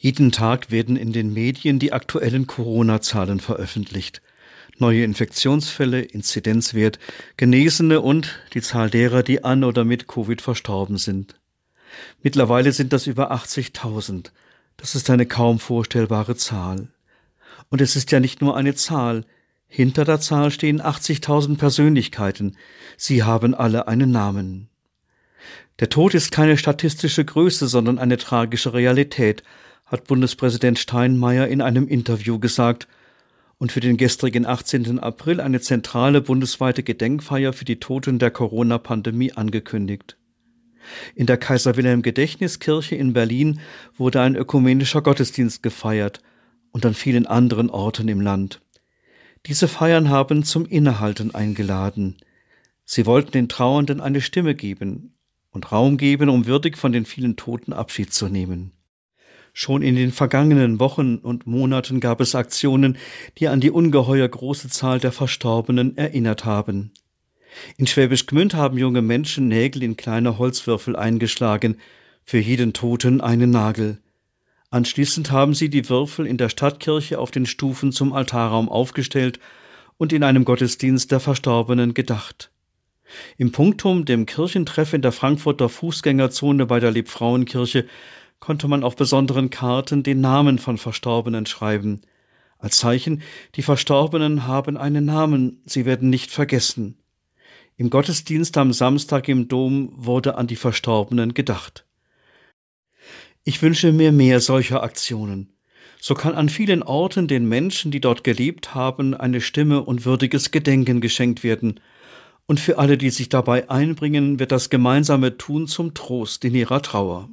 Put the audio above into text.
Jeden Tag werden in den Medien die aktuellen Corona-Zahlen veröffentlicht. Neue Infektionsfälle, Inzidenzwert, Genesene und die Zahl derer, die an oder mit Covid verstorben sind. Mittlerweile sind das über 80.000. Das ist eine kaum vorstellbare Zahl. Und es ist ja nicht nur eine Zahl. Hinter der Zahl stehen 80.000 Persönlichkeiten. Sie haben alle einen Namen. Der Tod ist keine statistische Größe, sondern eine tragische Realität, hat Bundespräsident Steinmeier in einem Interview gesagt und für den gestrigen 18. April eine zentrale bundesweite Gedenkfeier für die Toten der Corona-Pandemie angekündigt. In der Kaiser Wilhelm Gedächtniskirche in Berlin wurde ein ökumenischer Gottesdienst gefeiert und an vielen anderen Orten im Land. Diese Feiern haben zum Innehalten eingeladen. Sie wollten den Trauernden eine Stimme geben und Raum geben, um würdig von den vielen Toten Abschied zu nehmen. Schon in den vergangenen Wochen und Monaten gab es Aktionen, die an die ungeheuer große Zahl der Verstorbenen erinnert haben. In Schwäbisch Gmünd haben junge Menschen Nägel in kleine Holzwürfel eingeschlagen, für jeden Toten einen Nagel. Anschließend haben sie die Würfel in der Stadtkirche auf den Stufen zum Altarraum aufgestellt und in einem Gottesdienst der Verstorbenen gedacht. Im Punktum, dem Kirchentreff in der Frankfurter Fußgängerzone bei der Liebfrauenkirche, konnte man auf besonderen Karten den Namen von Verstorbenen schreiben. Als Zeichen, die Verstorbenen haben einen Namen, sie werden nicht vergessen. Im Gottesdienst am Samstag im Dom wurde an die Verstorbenen gedacht. Ich wünsche mir mehr solcher Aktionen. So kann an vielen Orten den Menschen, die dort gelebt haben, eine Stimme und würdiges Gedenken geschenkt werden. Und für alle, die sich dabei einbringen, wird das gemeinsame Tun zum Trost in ihrer Trauer.